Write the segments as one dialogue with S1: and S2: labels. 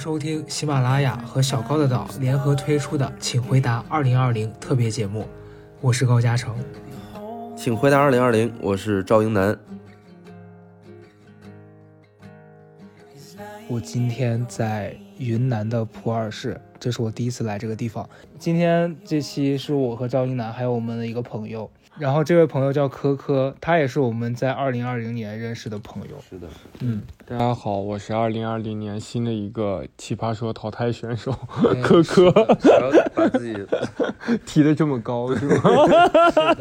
S1: 收听喜马拉雅和小高的岛联合推出的《请回答二零二零》特别节目，我是高嘉诚。
S2: 请回答二零二零，我是赵英男。
S1: 我今天在云南的普洱市，这是我第一次来这个地方。今天这期是我和赵英男还有我们的一个朋友，然后这位朋友叫科科，他也是我们在二零二零年认识的朋友。
S2: 是的，
S1: 嗯，
S3: 大家好，我是二零二零年新的一个奇葩说淘汰选手
S1: 哎
S3: 科科，
S2: 还要把自己
S3: 提的这么高是吗？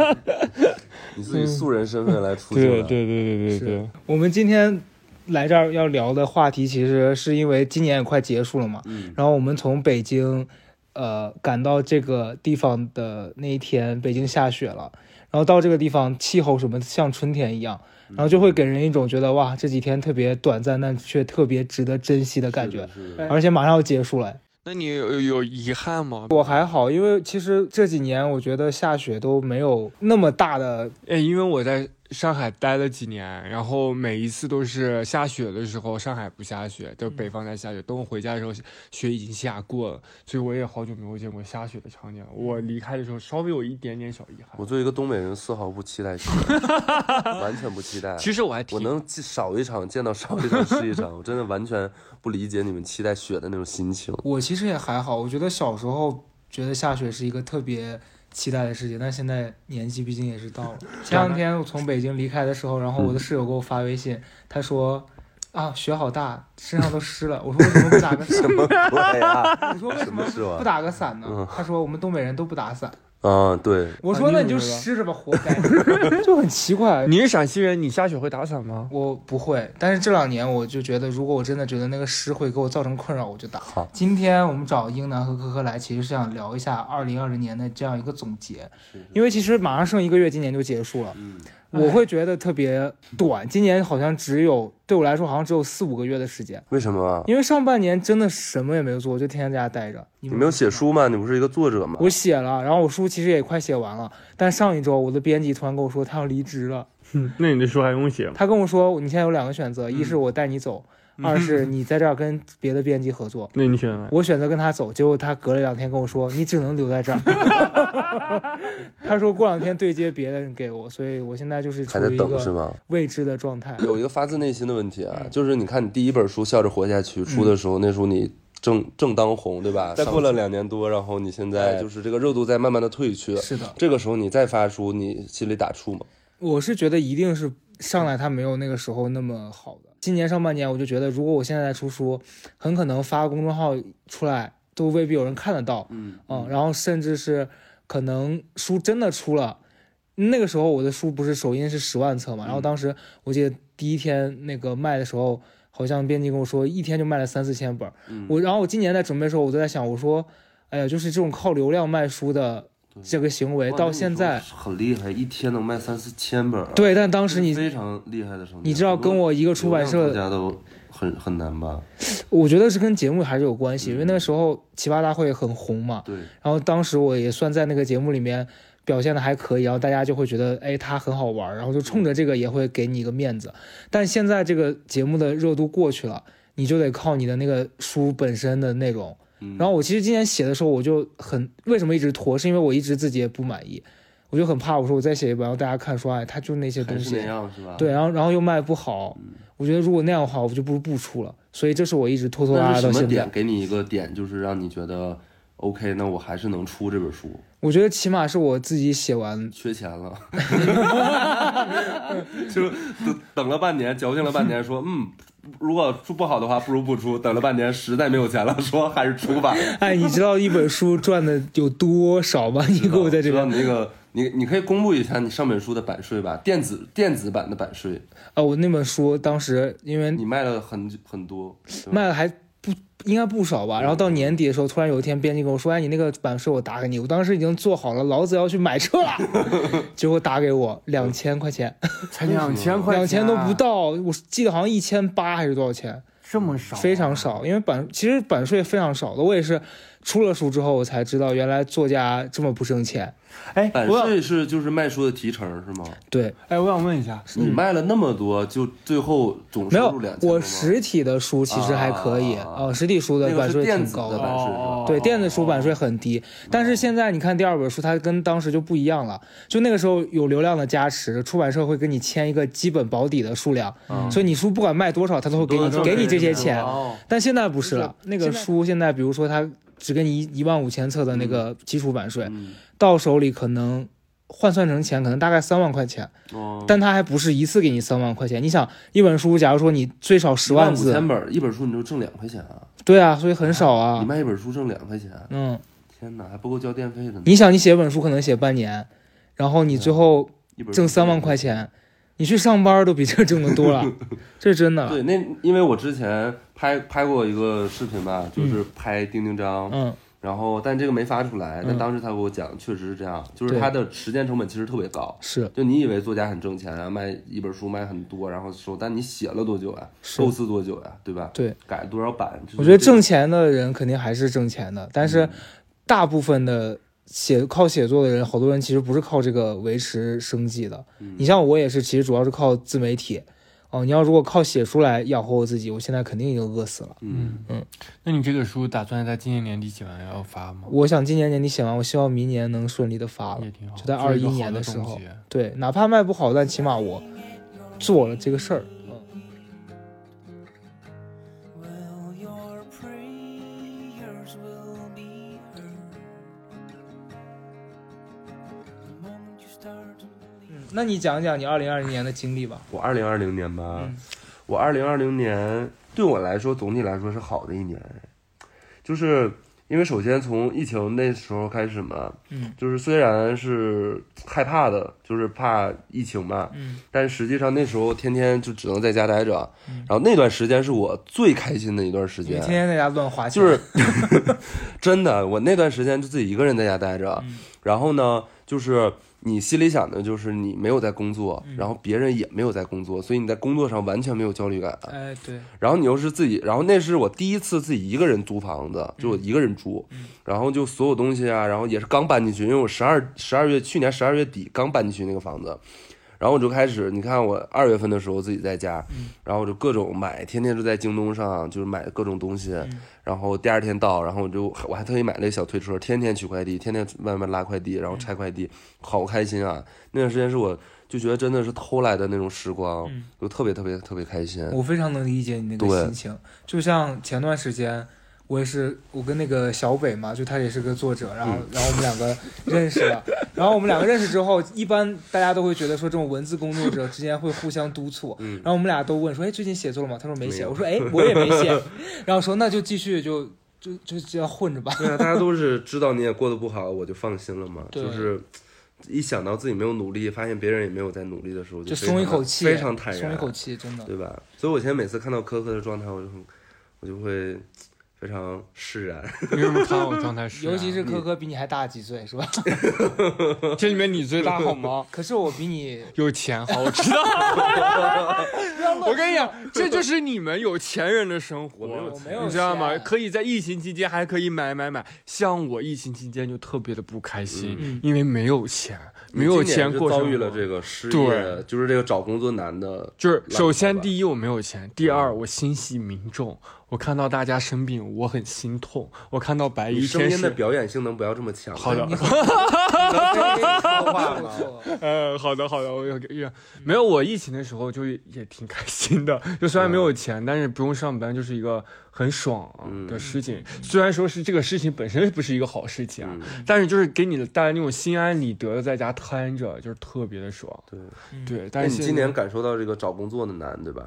S2: 以自己素人身份来出
S3: 对
S2: 镜了。
S3: 对对对对
S1: 是
S3: 对，
S1: 我们今天来这儿要聊的话题，其实是因为今年也快结束了嘛，
S2: 嗯，
S1: 然后我们从北京，呃，赶到这个地方的那一天，北京下雪了。然后到这个地方，气候什么像春天一样，然后就会给人一种觉得哇，这几天特别短暂，但却特别值得珍惜的感觉。而且马上要结束了。
S3: 那你有有遗憾吗？
S1: 我还好，因为其实这几年我觉得下雪都没有那么大的，
S3: 哎，因为我在上海待了几年，然后每一次都是下雪的时候，上海不下雪，就北方在下雪。等我回家的时候，雪已经下过了，所以我也好久没有见过下雪的场景了。我离开的时候稍微有一点点小遗憾
S2: 我。作为一个东北人，丝毫不期待雪，完全不期待。
S3: 其实我还挺
S2: 我能少一场见到少一场是一场，我真的完全不理解你们期待雪的那种心情。
S1: 我其实也还好。我觉得小时候觉得下雪是一个特别期待的事情，但现在年纪毕竟也是到了。前两天我从北京离开的时候，然后我的室友给我发微信，他说。啊，雪好大，身上都湿了。我说为什么不打个伞？
S2: 什么鬼啊？
S1: 我说为什么？不打个伞呢
S2: 嗯？
S1: 他说我们东北人都不打伞。
S2: 啊，对，
S1: 我说那你就湿着吧，活该。就很奇怪。
S3: 你是陕西人，你下雪会打伞吗？
S1: 我不会，但是这两年我就觉得，如果我真的觉得那个湿会给我造成困扰，我就打。
S2: 好，
S1: 今天我们找英男和科科来，其实是想聊一下二零二零年的这样一个总结，因为其实马上剩一个月，今年就结束了。
S2: 嗯，
S1: 我会觉得特别短，今年好像只有对我来说好像只有四五个月的时间，
S2: 为什么啊？
S1: 因为上半年真的什么也没有做，我就天天在家待着。你
S2: 你没有写？书吗？你不是一个作者吗？
S1: 我写了，然后我书其实也快写完了，但上一周我的编辑突然跟我说他要离职了，
S3: 那你这书还用写吗？
S1: 他跟我说你现在有两个选择，一是我带你走，二是你在这儿跟别的编辑合作。
S3: 那你选了？
S1: 我选择跟他走，结果他隔了两天跟我说你只能留在这儿。他说过两天对接别的人给我，所以我现在就是
S2: 还在等是吗？
S1: 未知的状态。
S2: 有一个发自内心的问题啊，
S1: 嗯
S2: 就是你看你第一本书《笑着活下去》出的时候，那时候你正正当红，对吧？再过了两年多，然后你现在就是这个热度在慢慢的退去，
S1: 是的，
S2: 这个时候你再发书，你心里打怵吗？
S1: 我是觉得一定是上来他没有那个时候那么好的。今年上半年我就觉得，如果我现在在出书，很可能发公众号出来都未必有人看得到，
S2: 嗯
S1: 嗯，然后甚至是可能书真的出了，那个时候我的书不是首印是十万册嘛，然后当时我记得第一天那个卖的时候，好像编辑跟我说一天就卖了三四千本，
S2: 嗯。
S1: 我然后我今年在准备的时候，我都在想，我说，哎呀，就是这种靠流量卖书的这个行为，到现在，
S2: 很厉害，一天能卖三四千本、啊，
S1: 对，但当时你
S2: 非常厉害的时候。
S1: 你知道跟我一个出版社
S2: 大家都很很难吧？
S1: 我觉得是跟节目还是有关系，因为那个时候奇葩大会很红嘛，
S2: 对，
S1: 然后当时我也算在那个节目里面表现的还可以，然后大家就会觉得，哎，他很好玩，然后就冲着这个也会给你一个面子。但现在这个节目的热度过去了，你就得靠你的那个书本身的内容。
S2: 嗯。
S1: 然后我其实今年写的时候，我就很为什么一直拖，是因为我一直自己也不满意，我就很怕，我说我再写一本，然后大家看说，哎，他就那些东西？对，然后然后又卖不好，我觉得如果那样的话，我就不如不出了。所以这是我一直拖拖拉拉到现在。
S2: 点？给你一个点，就是让你觉得 OK，那我还是能出这本书？
S1: 我觉得起码是我自己写完，
S2: 缺钱了，就等等了半年，矫情了半年，说嗯，如果出不好的话，不如不出。等了半年，实在没有钱了，说还是出吧。
S1: 哎，你知道一本书赚的有多少吗？你给我在这
S2: 知道
S1: 边
S2: 你那个，你你可以公布一下你上本书的版税吧，电子电子版的版税，
S1: 啊，我那本书当时因为
S2: 你卖了很很多，
S1: 卖了还不应该不少吧，然后到年底的时候，突然有一天编辑跟我说，哎，你那个版税我打给你，我当时已经做好了，老子要去买车了，结果打给我两千块钱，
S3: 才两千块钱，啊。
S1: 两千都不，到，我记得好像一千八还是多少钱，
S3: 这么少，啊。
S1: 非常。少，因为版其实版税非常少的，我也是出了书之后，我才知道原来作家这么不挣钱。
S3: 哎，
S2: 版税是就是卖书的提成是吗？
S1: 对，
S3: 哎，我想问一下，
S2: 你卖了那么多，就最后总
S1: 没有
S2: 收入两，千
S1: 我实体的书其实还可以，
S2: 啊
S1: 呃，实体书的版税挺高的。对，电子书版税很低，但是现在你看第二本书，它跟当时就不一样了。就那个时候有流量的加持，出版社会跟你签一个基本保底的数量，
S2: 嗯
S1: 所以你书不管卖多少，他都会给你
S2: 都
S1: 给你这些钱。
S2: 哦
S1: 但现在不是了，那个书现在比如说它只给你一一万五千册的那个基础版税，
S2: 嗯
S1: 到手里可能换算成钱可能大概三万块钱，
S2: 哦，
S1: 但它还不是一次给你三万块钱。你想一本书，假如说你最少十万
S2: 五
S1: 字，
S2: 千本一本书你就挣两块钱啊？
S1: 对啊，所以很少啊
S2: 你
S1: 啊。
S2: 卖一本书挣两块钱，
S1: 嗯，
S2: 天哪，还不够交电费的呢。
S1: 你想你写本书可能写半年，然后你最后挣三万块钱，你去上班都比这挣的多了，这是真的。
S2: 对，那因为我之前拍拍过一个视频吧，就是拍丁丁章，
S1: 嗯，
S2: 然后但这个没发出来，但
S1: 嗯。
S2: 当时他给我讲，确实是这样，就是
S1: 对
S2: 他的时间成本其实特别高。
S1: 是。
S2: 就你以为作家很挣钱啊，卖一本书卖很多，然后收，但你写了多久呀、
S1: 是。
S2: 构思多久呀、对吧？
S1: 对，
S2: 改了多少版？
S1: 我觉得挣钱的人肯定还是挣钱的，但是大部分的写靠写作的人，好多人其实不是靠这个维持生计的。你像我也是，其实主要是靠自媒体。哦，你要如果靠写书来养活我自己，我现在肯定已经饿死了。
S2: 嗯嗯
S3: 那你这个书打算在今年年底写完要发吗？
S1: 我想今年年底写完，我希望明年能顺利的发了
S3: 也。挺好，
S1: 就在21
S3: 做一
S1: 年的时候对，哪怕卖不好，但起码我做了这个事儿。那你讲讲你二零二零年的经历吧。
S2: 我二零二零年吧，
S1: 嗯。
S2: 我二零二零年对我来说总体来说是好的一年，就是因为首先从疫情那时候开始嘛，
S1: 嗯。
S2: 就是虽然是害怕的，就是怕疫情嘛，
S1: 嗯。
S2: 但实际上那时候天天就只能在家待着，
S1: 嗯。
S2: 然后那段时间是我最开心的一段时间。
S1: 天，天在家乱花钱，
S2: 就是 真的，我那段时间就自己一个人在家待着，
S1: 嗯。
S2: 然后呢，就是你心里想的就是你没有在工作，
S1: 嗯。
S2: 然后别人也没有在工作，所以你在工作上完全没有焦虑感。
S1: 哎，对，
S2: 然后你又是自己，然后那是我第一次自己一个人租房子，就我一个人住，然后就所有东西啊，然后也是刚搬进去，因为我十二十二月去年十二月底刚搬进去那个房子，然后我就开始，你看我二月份的时候自己在家，然后我就各种买，天天就在京东上就是买各种东西，然后第二天到，然后我就我还特意买了一小推车，天天取快递，天天外面拉快递，然后拆快递，好开心啊！那段时间是我就觉得真的是偷来的那种时光，就特别特别特别开心。
S1: 我非常能理解你那个心情。就像前段时间，我也是，我跟那个小北嘛，就他也是个作者，然后
S2: 嗯
S1: 然后我们两个认识了，然后我们两个认识之后，一般大家都会觉得说这种文字工作者之间会互相督促，
S2: 嗯
S1: 然后我们俩都问说，哎，最近写作了吗？他说没写，我说哎，我也没写，然后说那就继续就就就这样混着吧。
S2: 对啊，大家都是知道你也过得不好，我就放心了嘛。就是一想到自己没有努力，发现别人也没有在努力的时候，
S1: 就
S2: 非常
S1: 松一口气，
S2: 非常坦然，
S1: 松一口气，真的。
S2: 对吧？所以我现在每次看到科科的状态，我就很，我就会非常释然。
S3: 你为什么看我状态是、啊？
S1: 尤其是科科比你还大几岁，是吧？
S3: 这里面你最大好吗？
S1: 可是我比你
S3: 有钱好，我知道。我跟你讲，这就是你们有钱人的生活，
S2: 我没有
S1: 我没有
S3: 你知道吗？可以在疫情期间还可以买买买，像我疫情期间就特别的不开心，
S1: 嗯
S3: 因为没有钱，没有钱过
S2: 遭遇了这个失
S3: 对
S2: 业，就是这个找工作难的。
S3: 就是首先第一我没有钱，第二我心系民众，我看到大家生病我很心痛，我看到白
S2: 你
S3: 衣天使。
S2: 的表演性能不要这么强。
S3: 好的？呃，好的好的，我有有没有我疫情的时候就也挺开心的，就虽然没有钱，但是不用上班就是一个很爽的事情。虽然说是这个事情本身不是一个好事情啊，
S2: 嗯
S3: 但是就是给你带来那种心安理得的在家瘫着，就是特别的爽。
S2: 对，
S3: 对，但是
S2: 你今年感受到这个找工作的难，对吧？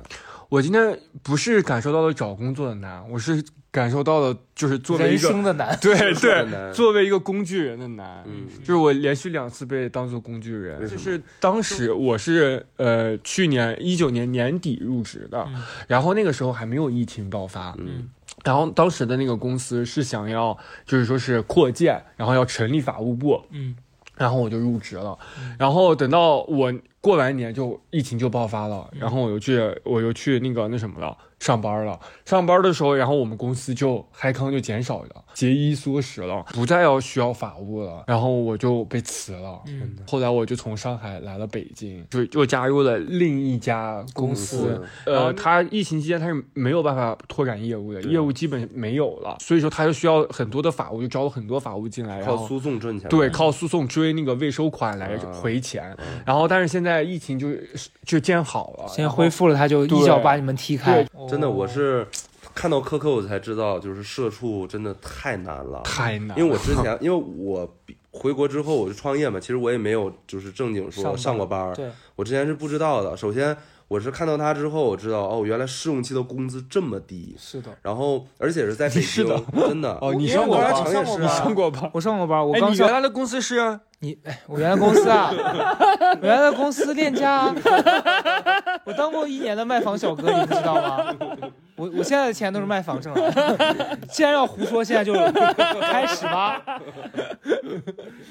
S3: 我今天不是感受到了找工作的难，我是感受到了就是作为一
S1: 人
S3: 个
S1: 生的难。
S3: 对对，作为一个工具人的难，
S2: 嗯。
S3: 就是我连续两次被当做工具人，就是当时我是呃去年一九年年底入职的，
S1: 嗯
S3: 然后那个时候还没有疫情爆发，
S2: 嗯。
S3: 然后当时的那个公司是想要就是说是扩建，然后要成立法务部，
S1: 嗯。
S3: 然后我就入职了，然后等到我过完年就疫情就爆发了，然后我又去我又去那个那什么了，上班了。上班的时候，然后我们公司就嗨康就减少了，节衣缩食了，不再要需要法务了。然后我就被辞了。
S1: 嗯
S3: 后来我就从上海来了北京，就又加入了另一家公司。呃，他疫情期间他是没有办法拓展业务的，业务基本没有了，所以说他就需要很多的法务，就招了很多法务进来，然后
S2: 靠诉讼赚钱。
S3: 对，靠诉讼追那个未收款来回钱。然后，但是现在疫情就就建好了，
S1: 现在恢复了，他就一脚把你们踢开。
S2: 真的，我
S1: 哦
S2: 是看到科科我才知道，就是社畜真的太难了。
S3: 太难，
S2: 因为我之前，因为我回国之后我就创业嘛，其实我也没有就是正经说
S1: 上
S2: 过班儿，
S1: 对，
S2: 我之前是不知道的。首先，我是看到他之后，我知道哦，原来试用期的工资这么低，
S1: 是的，
S2: 然后而且是在北 京，
S3: 是的
S2: 真的。
S3: 哦，你上过班
S1: 我刚
S2: 上
S1: 上过班
S2: 也是啊
S3: 上过班。
S1: 我上过班，我
S3: 哎，
S1: 刚上
S3: 你原来的公司是？
S1: 你，哎，我原来公司啊，我原来公司链家啊，我当过一年的卖房小哥，你不知道吗？我我现在的钱都是卖房挣来的。既然要胡说，现在就开始吧。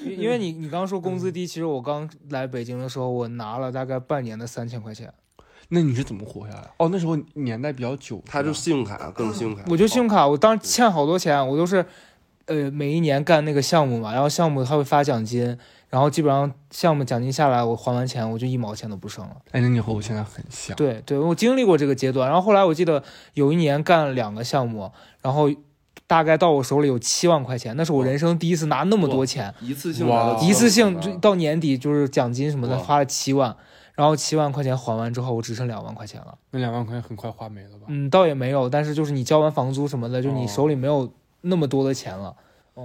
S1: 因因为你你刚说工资低，其实我刚来北京的时候，我拿了大概半年的三千块钱，
S3: 那你是怎么活下来？哦，那时候年代比较久，
S2: 他就是信用卡，各种信用卡。
S1: 我就信用卡，我当时欠好多钱，我都是，呃，每一年干那个项目嘛，然后项目他会发奖金，然后基本上项目奖金下来，我还完钱，我就一毛钱都不剩了。
S3: 哎，那你和我现在很像。
S1: 对对，我经历过这个阶段，然后后来我记得有一年干了两个项目，然后大概到我手里有七万块钱，那是我人生第一次拿那么多钱，
S2: 一次性
S1: 一次性
S2: 7万
S1: 就到年底就是奖金什么的
S2: 哇
S1: 花了七万，然后七万块钱还完之后，我只剩两万块钱了。
S3: 那两万块钱很快花没了吧？
S1: 嗯，倒也没有，但是就是你交完房租什么的，就你
S3: 哦
S1: 手里没有那么多的钱了。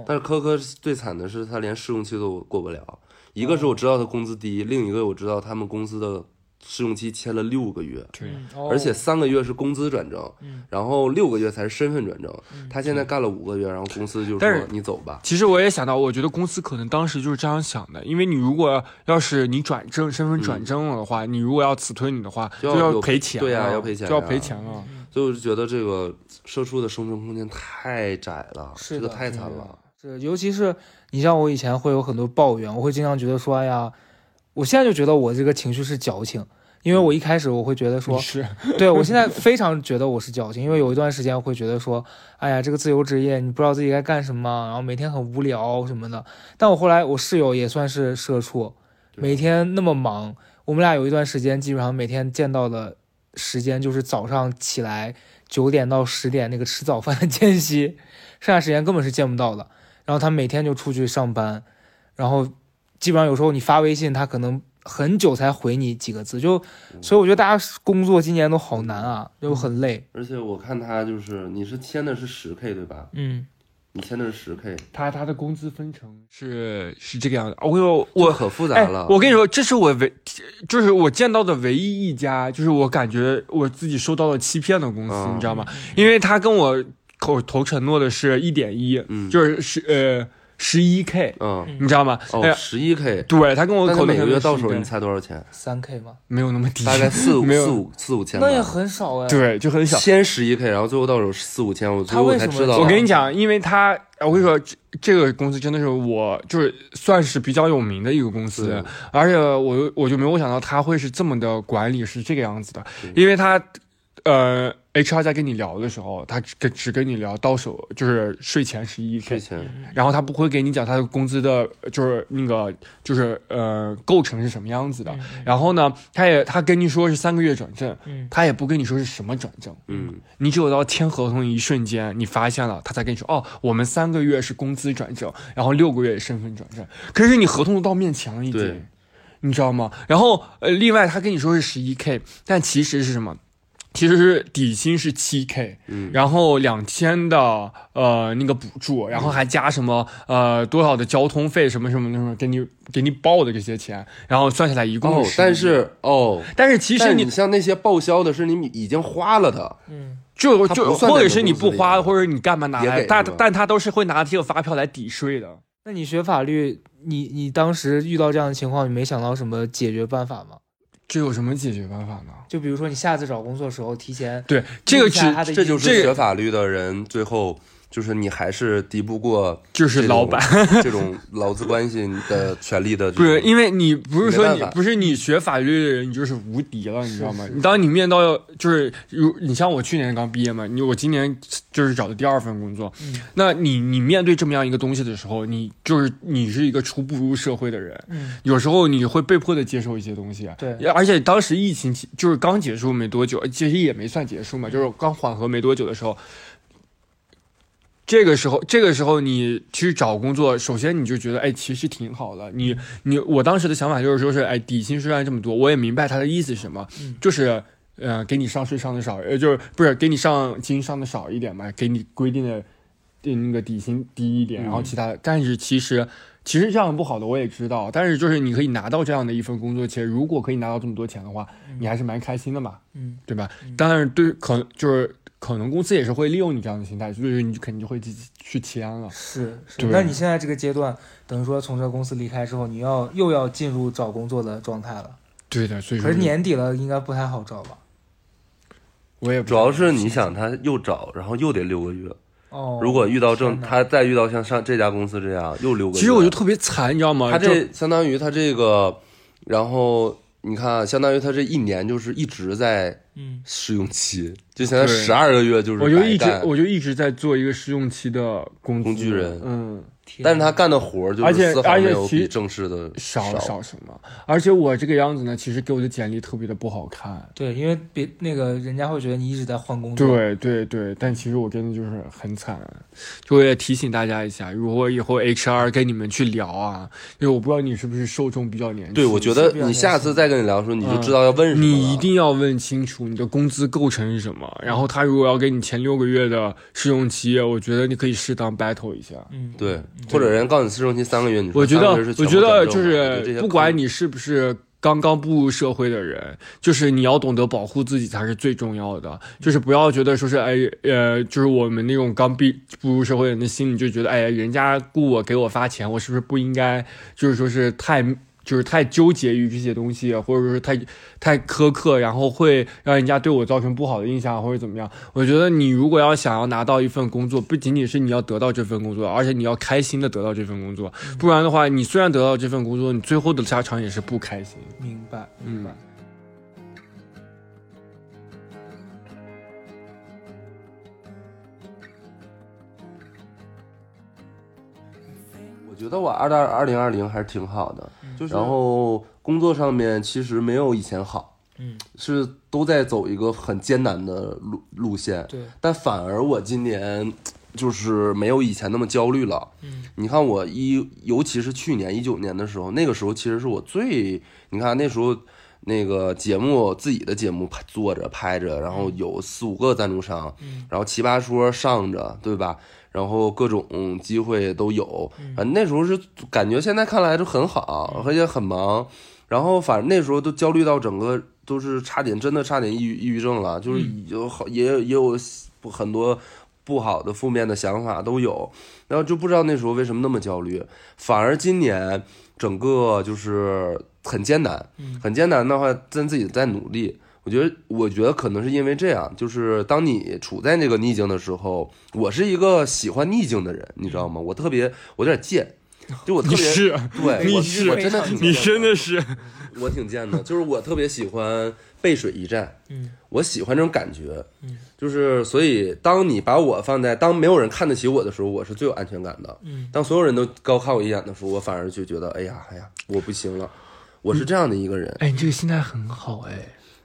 S2: 但是科科最惨的是他连试用期都过不了，一个是我知道他工资低，另一个我知道他们公司的试用期签了六个月，
S3: 对，
S2: 而且三个月是工资转正，
S1: 嗯
S2: 然后六个月才是身份转正。他现在干了五个月，然后公司就说你走吧。
S3: 其实我也想到，我觉得公司可能当时就是这样想的，因为你如果要是你转正身份转正了的话，你如果要辞退你的话，
S2: 就要
S3: 赔钱，
S2: 对呀要赔钱
S3: 就要赔钱了。
S2: 所以我就觉得这个社畜的生存空间太窄了，这个太惨了。
S1: 是，尤其是你像我以前会有很多抱怨，我会经常觉得说，哎呀，我现在就觉得我这个情绪是矫情，因为我一开始我会觉得说，
S3: 是
S1: 对我现在非常觉得我是矫情，因为有一段时间我会觉得说，哎呀，这个自由职业你不知道自己该干什么，然后每天很无聊什么的。但我后来我室友也算是社畜，每天那么忙，我们俩有一段时间基本上每天见到的时间就是早上起来九点到十点那个吃早饭的间隙，剩下时间根本是见不到的。然后他每天就出去上班，然后基本上有时候你发微信，他可能很久才回你几个字，就所以我觉得大家工作今年都好难啊，就很累。
S2: 而且我看他就是你是签的是十 k 对吧？
S1: 嗯，
S2: 你签的是十 k，
S3: 他他的工资分成是是这个样子。我跟
S2: 你说
S3: 我
S2: 可复杂
S3: 哎
S2: 了。，
S3: 我跟你说，这是我唯就是我见到的唯一一家，就是我感觉我自己受到了欺骗的公司，
S2: 嗯
S3: 你知道吗？因为他跟我口头承诺的是一点一，
S2: 嗯
S3: 就是是呃十一 k，
S2: 嗯
S3: 你知道吗？哎
S2: 哦，十一 k，
S3: 对他跟我
S2: 每个月到手你猜多少钱？
S1: 三 K 吗？
S3: 没有那么低，
S2: 大概四五 四五四五千。
S1: 那也很少哎。，
S3: 对，就很小。
S2: 先十一 k，然后最后到手四五千，我最后我才知道。
S3: 我跟你讲，因为他，我跟你说，这这个公司真的是我就是算是比较有名的一个公司
S2: 对，
S3: 而且我我就没有想到他会是这么的管理是这个样子的，因为他。呃，HR 在跟你聊的时候，他只跟只跟你聊到手就是税前十一
S2: 税
S3: k，
S2: 前，
S3: 然后他不会给你讲他的工资的，就是那个就是呃构成是什么样子的。然后呢，他也他跟你说是三个月转正，
S1: 嗯
S3: 他也不跟你说是什么转正，
S2: 嗯，
S3: 你只有到签合同一瞬间，你发现了，他才跟你说，哦，我们三个月是工资转正，然后六个月身份转正。可是你合同都到面前了已
S2: 对
S3: 经，你知道吗？然后呃，另外他跟你说是十一 k，但其实是什么？其实是底薪是七 k，
S2: 嗯。
S3: 然后两千的呃那个补助，然后还加什么呃多少的交通费什么什么什么给你给你报的这些钱，然后算下来一共
S2: 哦，但是哦，
S3: 但是其实你
S2: 你像那些报销的是你已经花了的，
S1: 嗯，
S3: 就就或者是你不花，或者你干嘛拿来，但但他都是会拿这个发票来抵税的。
S1: 那你学法律，你你当时遇到这样的情况，你没想到什么解决办法吗？
S3: 这有什么解决办法呢？
S1: 就比如说你下次找工作的时候，提前
S3: 对，这个
S2: 这就是
S3: 这个
S2: 学法律的人最后就是你还是敌不过
S3: 就是老板
S2: 这种劳资关系的权利的
S3: 不是，因为你不是说你不是你学法律的人，你就是无敌了，你知道吗？你当你面到就是如你像我去年刚毕业嘛，你我今年就是找的第二份工作，
S1: 嗯
S3: 那你你面对这么样一个东西的时候，你就是你是一个初步入社会的人，
S1: 嗯
S3: 有时候你会被迫的接受一些东西，啊
S1: 对
S3: 而且当时疫情期就是刚结束没多久，其实也没算结束嘛，就是刚缓和没多久的时候。这个时候，这个时候你去找工作，首先你就觉得，哎，其实挺好的。你你，我当时的想法就是说是，哎，底薪虽然这么多，我也明白他的意思是什么，
S1: 嗯。
S3: 就是呃，给你上税上的少，呃，就是不是给你上金上的少一点嘛，给你规定的的那个底薪低一点，然后其他的，但是其实其实这样不好的我也知道，但是就是你可以拿到这样的一份工作，其实如果可以拿到这么多钱的话，你还是蛮开心的嘛，
S1: 嗯。
S3: 对吧？当然对，可能就是可能公司也是会利用你这样的心态，所以你肯定就会自己去签了。
S1: 是是。那你现在这个阶段，等于说从这个公司离开之后，你要又要进入找工作的状态了。
S3: 对的，所以
S1: 可是年底了，应该不太好找吧？
S3: 我也不
S2: 主要是你想他又找，然后又得六个月。
S1: 哦，
S2: 如果遇到正他再遇到像上这家公司这样又六个月，
S3: 其实我就特别惨，你知道吗？
S2: 他这相当于他这个，然后你看啊，相当于他这一年就是一直在
S1: 嗯。
S2: 试用期，就现在
S3: 对。
S2: 十二个月就是
S3: 我就一直我就一直在做一个试用期的工
S2: 工具人
S3: 嗯，
S1: 天
S2: 但是他干的活儿就
S3: 而且
S2: 是丝毫
S3: 而且其实
S2: 没有比正式的
S3: 少
S2: 少
S3: 少什么？而且我这个样子呢，其实给我的简历特别的不好看。
S1: 对，因为别那个人家会觉得你一直在换工作。
S3: 对对对，但其实我真的就是很惨，就我也提醒大家一下，如果以后 HR 跟你们去聊啊，因为我不知道你是不是受众比较年轻，
S2: 对，我觉得你下次再跟你聊的时候，你就知道要问什么了。
S3: 你一定要问清楚你的工资构成是什么，然后他如果要给你前六个月的试用期，我觉得你可以适当 battle 一下。
S1: 嗯，
S2: 对，或者人告诉你试用期三个月，你
S3: 我觉得，我觉得就是不管你是不是刚刚步入社会的人，就是你要懂得保护自己才是最重要的。就是不要觉得说是哎呃，就是我们那种刚毕步入社会的人的心里就觉得哎，人家雇我给我发钱，我是不是不应该就是说是太。就是太纠结于这些东西，或者说是太太苛刻，然后会让人家对我造成不好的印象，或者怎么样。我觉得你如果要想要拿到一份工作，不仅仅是你要得到这份工作，而且你要开心的得到这份工作，不然的话，你虽然得到这份工作，你最后的下场也是不开心。
S1: 明白明白。
S2: 我觉得我二大二零二零还是挺好的，
S1: 就是
S2: 然后工作上面其实没有以前好，
S1: 嗯，
S2: 是都在走一个很艰难的路路线，
S1: 对，
S2: 但反而我今年就是没有以前那么焦虑了。
S1: 嗯，
S2: 你看我一，尤其是去年一九年的时候，那个时候其实是我最，你看那时候那个节目自己的节目拍做着拍着，然后有四五个赞助商，
S1: 嗯
S2: 然后奇葩说上着，对吧？然后各种机会都有，反正那时候是感觉现在看来就很好，而且很忙。然后反正那时候都焦虑到整个都是差点，真的差点抑郁抑郁症了，就是有好也也有不很多不好的负面的想法都有，然后就不知道那时候为什么那么焦虑，反而今年整个就是很艰难，很艰难的话，咱自己在努力。我觉得，我觉得可能是因为这样，就是当你处在那个逆境的时候，我是一个喜欢逆境的人，你知道吗？我特别，我有点贱，就我特别
S3: 是，
S2: 对，我
S3: 你是
S2: 我真的挺
S3: 你真的是，
S2: 我挺贱的，就是我特别喜欢背水一战，
S1: 嗯，
S2: 我喜欢这种感觉，
S1: 嗯，
S2: 就是所以当你把我放在当没有人看得起我的时候，我是最有安全感的，
S1: 嗯，
S2: 当所有人都高看我一眼的时候，我反而就觉得，哎呀，哎呀，我不行了，我是这样的一个人。
S3: 哎，你这个心态很好，哎，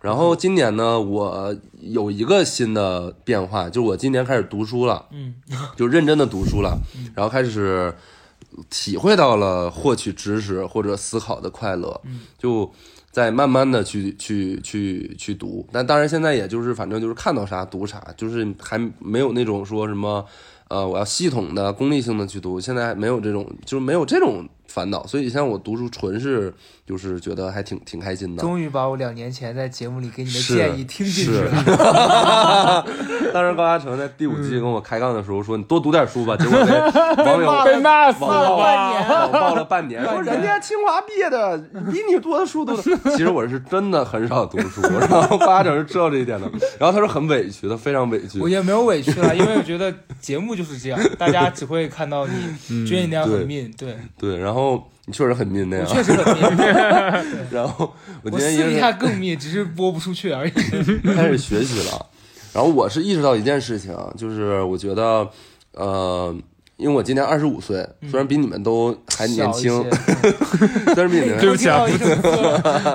S2: 然后今年呢，我有一个新的变化，就是我今年开始读书了，
S1: 嗯，
S2: 就认真的读书了，然后开始体会到了获取知识或者思考的快乐，就在慢慢的去去去去读，但当然现在也就是反正就是看到啥读啥，就是还没有那种说什么。呃，我要系统的、功利性的去读，现在没有这种，就是没有这种烦恼，所以像我读书纯是就是觉得还挺挺开心的。
S1: 终于把我两年前在节目里给你的建议听进去
S2: 是
S1: 了。
S2: 当时高嘉诚在第五季跟我开杠的时候说：“你多读点书吧。”结果被 网友
S3: 被骂死了。
S2: 网暴了了半年，说人家清华毕业的比你多的书多的。其实我是真的很少读书，然后高嘉诚是知道这一点的。然后他说很委屈，他非常委屈
S1: 我。也没有委屈了，因为我觉得节目就是这样，大家只会看到你觉得你那样很
S2: 对
S1: mean，对
S2: 对，然后你确实很 mean 那样。
S1: 确实很 mean，
S2: 然后我今天一个人
S1: 私底下更 mean，只是播不出去而已。
S2: 开始学习了。然后我是意识到一件事情，啊就是我觉得，呃，因为我今年二十五岁，虽然比你们都还年轻，
S1: 小一些
S2: 虽然比你们
S3: 对不起啊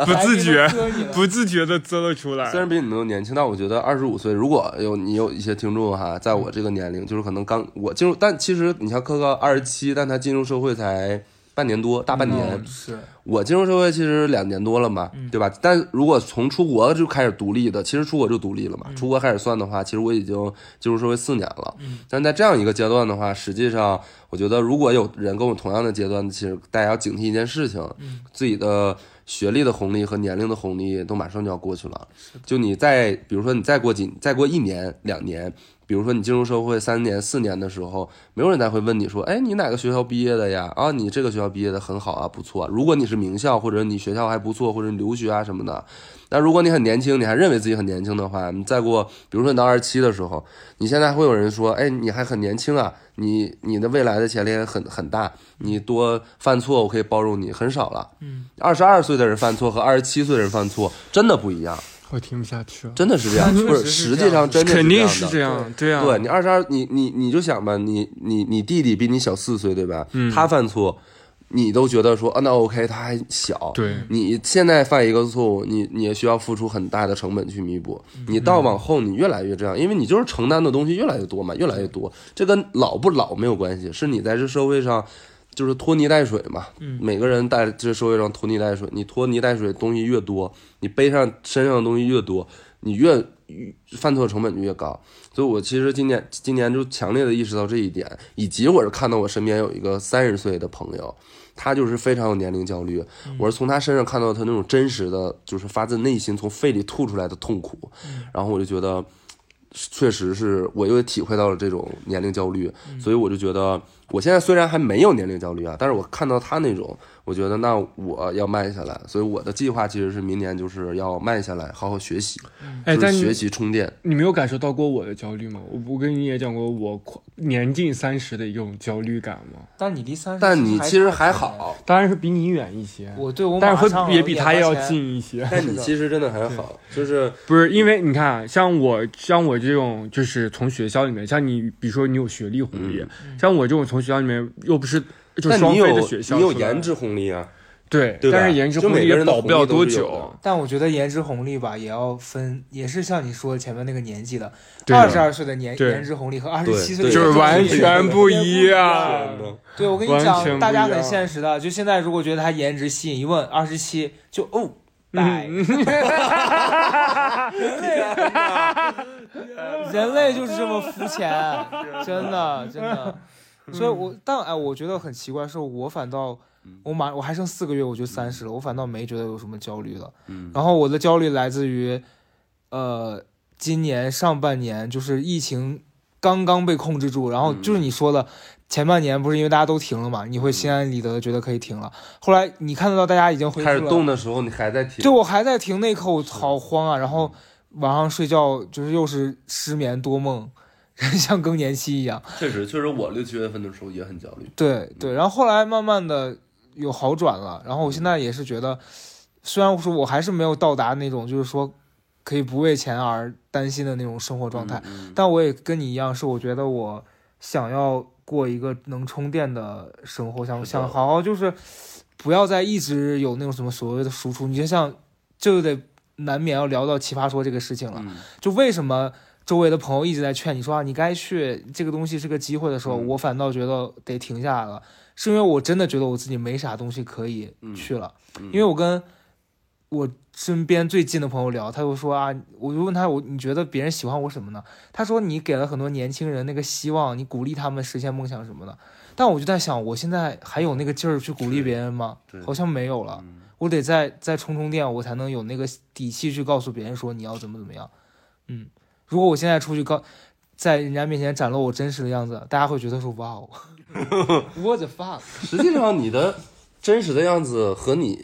S3: 不自觉不自觉的啧了出来
S2: 虽。然比你们都年轻，但我觉得二十五岁，如果有你有一些听众哈，在我这个年龄，就是可能刚我进入，但其实你像科科二十七，但他进入社会才半年多，大半年。
S1: 嗯是
S2: 我进入社会其实两年多了嘛，对吧？但如果从出国就开始独立的，其实出国就独立了嘛。出国开始算的话，其实我已经进入社会四年了。但在这样一个阶段的话，实际上我觉得如果有人跟我同样的阶段，其实大家要警惕一件事情，自己的学历的红利和年龄的红利都马上就要过去了。就你再比如说你再过几再过一年两年。比如说你进入社会三年四年的时候，没有人再会问你说，哎，你哪个学校毕业的呀？啊，你这个学校毕业的很好啊，不错。如果你是名校，或者你学校还不错，或者你留学啊什么的，那如果你很年轻，你还认为自己很年轻的话，你再过，比如说你到二十七的时候，你现在会有人说，哎，你还很年轻啊，你你的未来的潜力很很大，你多犯错我可以包容你，很少了。嗯，二十二岁的人犯错和二十七岁的人犯错真的不一样，
S3: 我听不下去了。
S2: 真的是这样，不是，
S1: 实
S2: 际上真的
S3: 肯定
S2: 是
S3: 是这样，对啊，
S2: 对你二十二，你你你就想吧，你你你弟弟比你小四岁，对吧？
S3: 嗯
S2: 他犯错，你都觉得说啊，那 OK，他还小。
S3: 对
S2: 你现在犯一个错误，你你也需要付出很大的成本去弥补。
S3: 嗯
S2: 你到往后，你越来越这样，因为你就是承担的东西越来越多嘛，越来越多。这跟老不老没有关系，是你在这社会上。就是拖泥带水嘛，每个人带这社会上拖泥带水，你拖泥带水的东西越多，你背上身上的东西越多，你越越犯错成本就越高。所以我其实今年今年就强烈的意识到这一点，以及我是看到我身边有一个三十岁的朋友，他就是非常有年龄焦虑，我是从他身上看到他那种真实的，就是发自内心从肺里吐出来的痛苦，然后我就觉得。确实是我又体会到了这种年龄焦虑，所以我就觉得，我现在虽然还没有年龄焦虑啊，但是我看到他那种，我觉得那我要慢下来，所以我的计划其实是明年就是要慢下来，好好学习，
S3: 哎，但你
S2: 就是学习充电。
S3: 你没有感受到过我的焦虑吗？我我跟你也讲过，我快年近三十的一种焦虑感吗？
S1: 但你离三十，
S2: 但你其实还，好，
S3: 当然是比你远一些，
S1: 我对我
S3: 但是会也比他也要。近一些。
S2: 但你其实真的还好，就是
S3: 不是因为你看啊，像我像我这种就是从学校里面，像你比如说你有学历红利，像我这种从学校里面又不是就
S2: 但你有
S3: 双非的学校
S2: 你有颜值红利啊，
S3: 对，
S2: 对
S3: 但是颜值红利也
S2: 每个人的
S3: 保不了多
S2: 红利都有
S3: 久。
S1: 但我觉得颜值红利吧，也要分，也是像你说的前面那个年纪的，二十二岁的年颜值红利和二十七岁的
S3: 就是完
S1: 颜值红利
S3: 全不一
S1: 样。对，我跟你讲，大家很现实的，就现在如果觉得他颜值吸引，一问二十七就哦。
S3: 嗯
S1: 拜，人类就是这么肤浅，真的真的。所以我但哎，我觉得很奇怪，是我反倒我马我还剩四个月我就三十了，我反倒没觉得有什么焦虑了。
S2: 嗯
S1: 然后我的焦虑来自于，呃，今年上半年就是疫情刚刚被控制住，然后就是你说的。前半年不是因为大家都停了嘛，你会心安理得的觉得可以停了。后来你看得到大家已经恢复
S2: 开始，动的时候你还在停，
S1: 对我还在停那一刻，我好慌啊！然后晚上睡觉就是又是失眠多梦，像更年期一样。
S2: 确实确实我六七月份的时候也很焦虑，
S1: 对对，然后后来慢慢的有好转了，然后我现在也是觉得，虽然说我还是没有到达那种就是说可以不为钱而担心的那种生活状态，
S2: 嗯
S1: 但我也跟你一样，是我觉得我想要过一个能充电的生活，想想好好就是不要再一直有那种什么所谓的输出。你就像就得难免要聊到奇葩说这个事情了，
S2: 嗯
S1: 就为什么周围的朋友一直在劝你说啊，你该去，这个东西是个机会的时候，
S2: 嗯
S1: 我反倒觉得得停下来了，是因为我真的觉得我自己没啥东西可以去了，
S2: 嗯
S1: 因为我跟我身边最近的朋友聊，他就说啊，我就问他，我你觉得别人喜欢我什么呢？他说你给了很多年轻人那个希望，你鼓励他们实现梦想什么的。但我就在想，我现在还有那个劲儿去鼓励别人吗？好像没有了。
S2: 嗯
S1: 我得再再充充电，我才能有那个底气去告诉别人说你要怎么怎么样。嗯，如果我现在出去告，在人家面前展露我真实的样子，大家会觉得说哇哦，what the fuck？
S2: 实际上你的真实的样子和你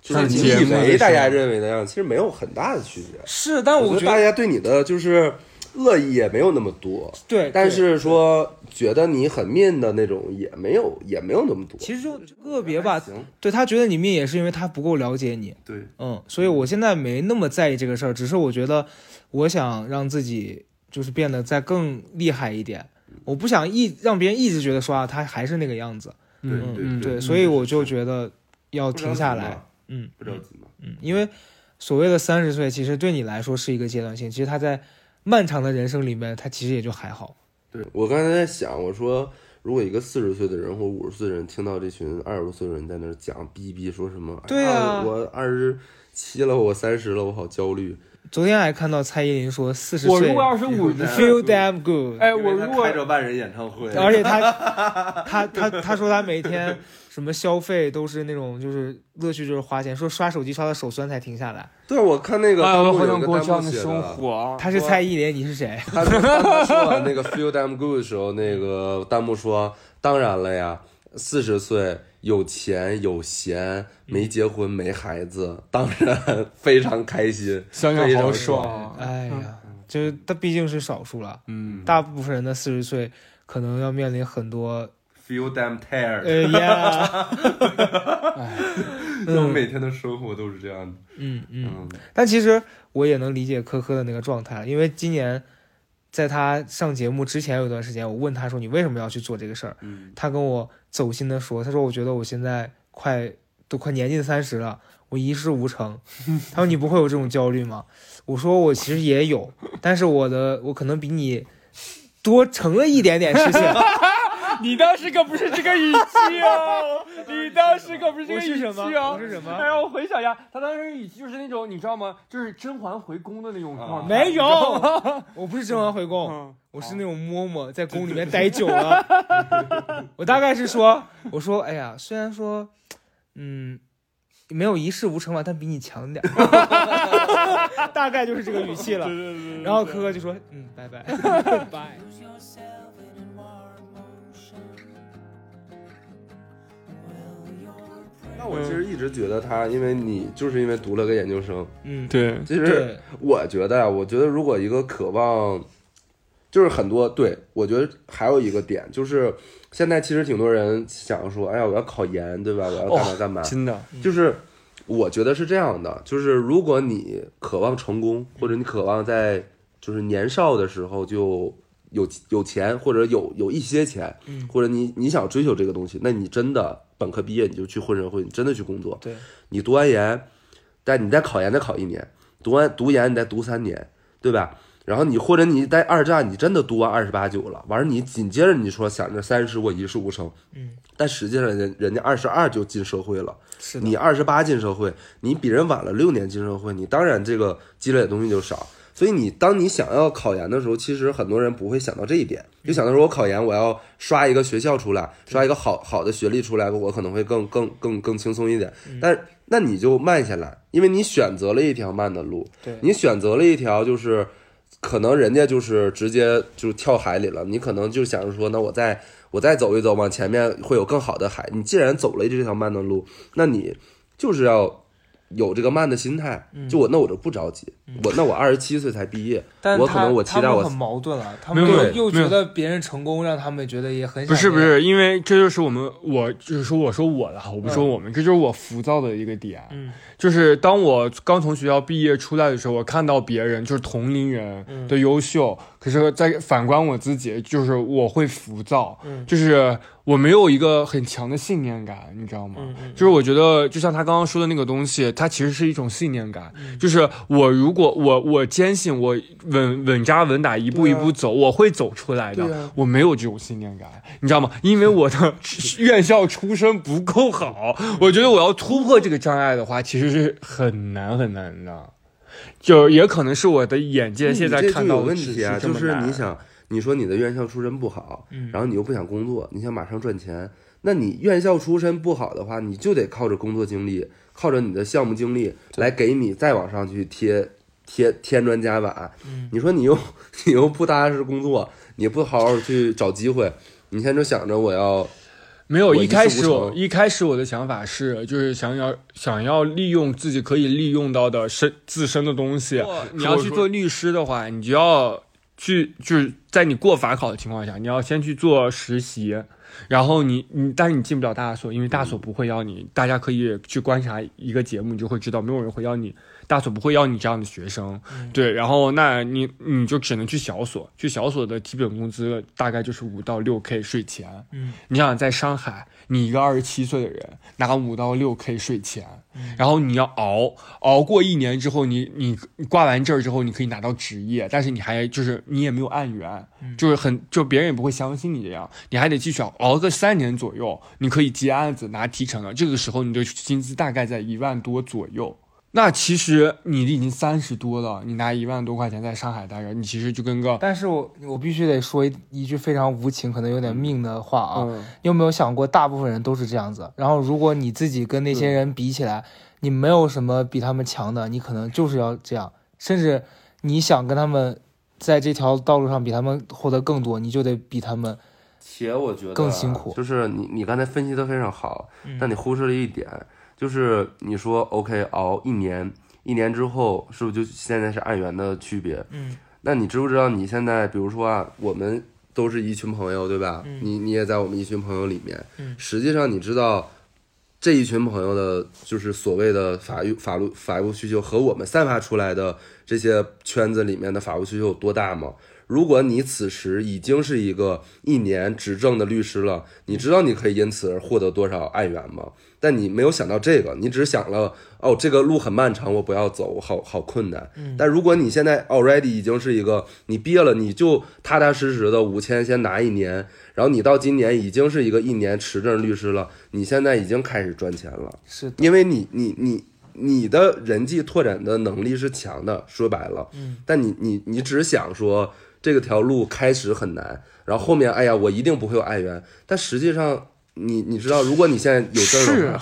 S2: 就是你以为大家认为的样子，其实没有很大的区别。
S1: 是，但
S2: 我觉得大
S1: 我觉得
S2: 家对你的就是恶意也没有那么多，
S1: 对，
S2: 但是说觉得你很面的那种也没有也没有那么多。
S1: 其实就个别吧，
S2: 行，
S1: 对他觉得你面也是因为他不够了解你，
S2: 对，
S1: 嗯，所以我现在没那么在意这个事儿，只是我觉得我想让自己就是变得再更厉害一点，我不想一让别人一直觉得说啊他还是那个样子，
S2: 对
S1: 嗯
S2: 对
S1: 所以我就觉得要停下来，，嗯
S2: 不着急嘛。
S1: 嗯，因为所谓的三十岁，其实对你来说是一个阶段性，其实他在漫长的人生里面，他其实也就还好，
S2: 对我刚才在想，我说如果一个四十岁的人或五十岁的人听到这群二十多岁的人在那儿讲逼逼说什么，
S1: 对啊
S2: 我二十七了，我三十了，我好焦虑。
S1: 昨天还看到蔡依林说四十岁
S3: 我如果二十五
S1: feel damn good，
S3: 哎，我如果
S2: 着万人演唱会
S1: 而且他 他他他说他每天什么消费都是那种就是乐趣就是花钱，说刷手机刷到手酸才停下来。
S2: 对，我看那个
S3: 哎，
S2: 弹
S3: 我好想
S2: 幕有个弹
S3: 过这样的
S2: 幕写的。
S3: 生活。啊
S1: 他是蔡依林，你是谁？
S2: 他他说完那个 feel damn good 的时候，那个弹幕说：“当然了呀，四十岁有钱有闲，没结婚没孩子，当然非常开心，
S3: 想想好
S2: 非常
S3: 爽。
S1: 哎呀，就是他毕竟是少数了，
S3: 嗯，
S1: 大部分人的四十岁可能要面临很多
S2: feel damn tired。
S1: 哎呀，
S2: 我每天的生活都是这样的。
S1: 嗯嗯。
S2: 嗯，
S1: 但其实我也能理解科科的那个状态，因为今年在他上节目之前有一段时间，我问他说你为什么要去做这个事儿，
S2: 嗯
S1: 他跟我走心的说，他说我觉得我现在快都快年近三十了，我一事无成。他说你不会有这种焦虑吗？我说我其实也有，但是我的我可能比你多成了一点点事情。
S3: 你当时可不是这个语气哦，你当时可不是这个语气？哦
S1: 我。是什么？
S3: 哎呀，我回想一下，他当时语气就是那种，你知道吗？就是甄嬛回宫的那种状态。
S1: 没有，我不是甄嬛回宫。
S3: 嗯，
S1: 我是那种嬷嬷，在宫里面待久了。我大概是说，我说，哎呀，虽然说，嗯，没有一事无成吧，但比你强点儿。大概就是这个语气了。然后科科就说，嗯，拜拜，拜。
S2: 那我其实一直觉得他，因为你就是因为读了个研究生，
S1: 嗯，
S3: 对，
S2: 其实，我觉得啊，我觉得如果一个渴望，就是很多对我觉得还有一个点就是，现在其实挺多人想说，哎呀，我要考研，对吧？我要干嘛干嘛，
S3: 真的，
S2: 就是我觉得是这样的，就是如果你渴望成功，或者你渴望在就是年少的时候就有有钱，或者有有一些钱，
S1: 嗯。
S2: 或者你你想追求这个东西，那你真的本科毕业你就去混社会，你真的去工作。
S1: 对，
S2: 你读完研，但你再考研再考一年，读完读研你再读三年，对吧？然后你或者你在二战你真的读完二十八九了，完了你紧接着你说想着三十我一事无成，
S1: 嗯，
S2: 但实际上人人家二十二就进社会了。
S1: 是，
S2: 你二十八进社会，你比人晚了六年进社会，你当然这个积累的东西就少。所以你当你想要考研的时候，其实很多人不会想到这一点，就想到说我考研我要刷一个学校出来，刷一个好好的学历出来，我可能会更更更更轻松一点。但那你就慢下来，因为你选择了一条慢的路，你选择了一条就是可能人家就是直接就跳海里了，你可能就想着说，那我再我再走一走，往前面会有更好的海。你既然走了这条慢的路，那你就是要有这个慢的心态。就我那我就不着急，我那我二十七岁才毕业，
S1: 但
S2: 我可能我期待我
S1: 他们很矛盾了，他们又又觉得别人成功，让他们觉得也很
S3: 不是，不是，因为这就是我们，我就是说我说我的哈，我不说我们，这就是我浮躁的一个点。
S1: 嗯。
S3: 就是当我刚从学校毕业出来的时候，我看到别人就是同龄人
S1: 嗯。
S3: 的优秀，可是在反观我自己，就是我会浮躁，
S1: 嗯
S3: 就是我没有一个很强的信念感，你知道吗？就是我觉得，就像他刚刚说的那个东西，它其实是一种信念感。
S1: 嗯
S3: 就是我如果我我坚信我稳稳扎稳打，一步一步走，我会走出来的。我没有这种信念感，你知道吗？因为我的 院校出身不够好，我觉得我要突破这个障碍的话，其实是很难很难的。就也可能是我的眼界现在看到
S2: 问题啊，就是你想，你说你的院校出身不好，
S1: 嗯
S2: 然后你又不想工作，你想马上赚钱，那你院校出身不好的话，你就得靠着工作经历，靠着你的项目经历来给你再往上去贴贴添砖加瓦。
S1: 嗯
S2: 你说你又 你又不踏实工作，你不好好去找机会，你现在就想着我要
S3: 没有，
S2: 一
S3: 一开始我一开始我的想法是，就是想要想要利用自己可以利用到的身自身的东西。你要去做律师的话，你就要去就是在你过法考的情况下，你要先去做实习，然后你你但是你进不了大所，因为大所不会要你。大家可以去观察一个节目，你就会知道，没有人会要你。大所不会要你这样的学生，对，然后那你你就只能去小所，去小所的基本工资大概就是五到六 K 税前，
S1: 嗯，
S3: 你想想，在上海，你一个二十七岁的人拿五到六 K 税钱，然后你要熬熬过一年之后，你你你挂完证之后，你可以拿到职业，但是你还就是你也没有案源，就是很就别人也不会相信你这样，你还得继续熬熬个三年左右，你可以接案子拿提成了，这个时候你的薪资大概在一万多左右。那其实你已经三十多了，你拿一万多块钱在上海待着，你其实就跟个
S1: 但是我我必须得说一一句非常无情，可能有点命的话啊。
S3: 嗯
S1: 你有没有想过，大部分人都是这样子？然后，如果你自己跟那些人比起来，你没有什么比他们强的，你可能就是要这样。甚至你想跟他们在这条道路上比他们获得更多，你就得比他们。
S2: 且我觉得
S1: 更辛苦
S2: 就是你你刚才分析的非常好，
S1: 嗯
S2: 但你忽视了一点，就是你说 OK 熬一年，一年之后是不是就现在是按元的区别？
S1: 嗯
S2: 那你知不知道你现在，比如说啊，我们都是一群朋友，对吧？
S1: 嗯
S2: 你你也在我们一群朋友里面，
S1: 嗯
S2: 实际上你知道这一群朋友的，就是所谓的法律法律法务需求和我们散发出来的这些圈子里面的法务需求有多大吗？如果你此时已经是一个一年执政的律师了，你知道你可以因此而获得多少案源吗？但你没有想到这个，你只想了哦，这个路很漫长，我不要走，好好困难。但如果你现在 already 已经是一个你毕业了，你就踏踏实实的五千先拿一年，然后你到今年已经是一个一年持证律师了，你现在已经开始赚钱了。
S1: 是的，
S2: 因为你你你你的人际拓展的能力是强的，说白了，
S1: 嗯，
S2: 但你你你只想说这个条路开始很难，然后后面哎呀我一定不会有爱媛，但实际上你你知道，如果你现在有证
S3: 是。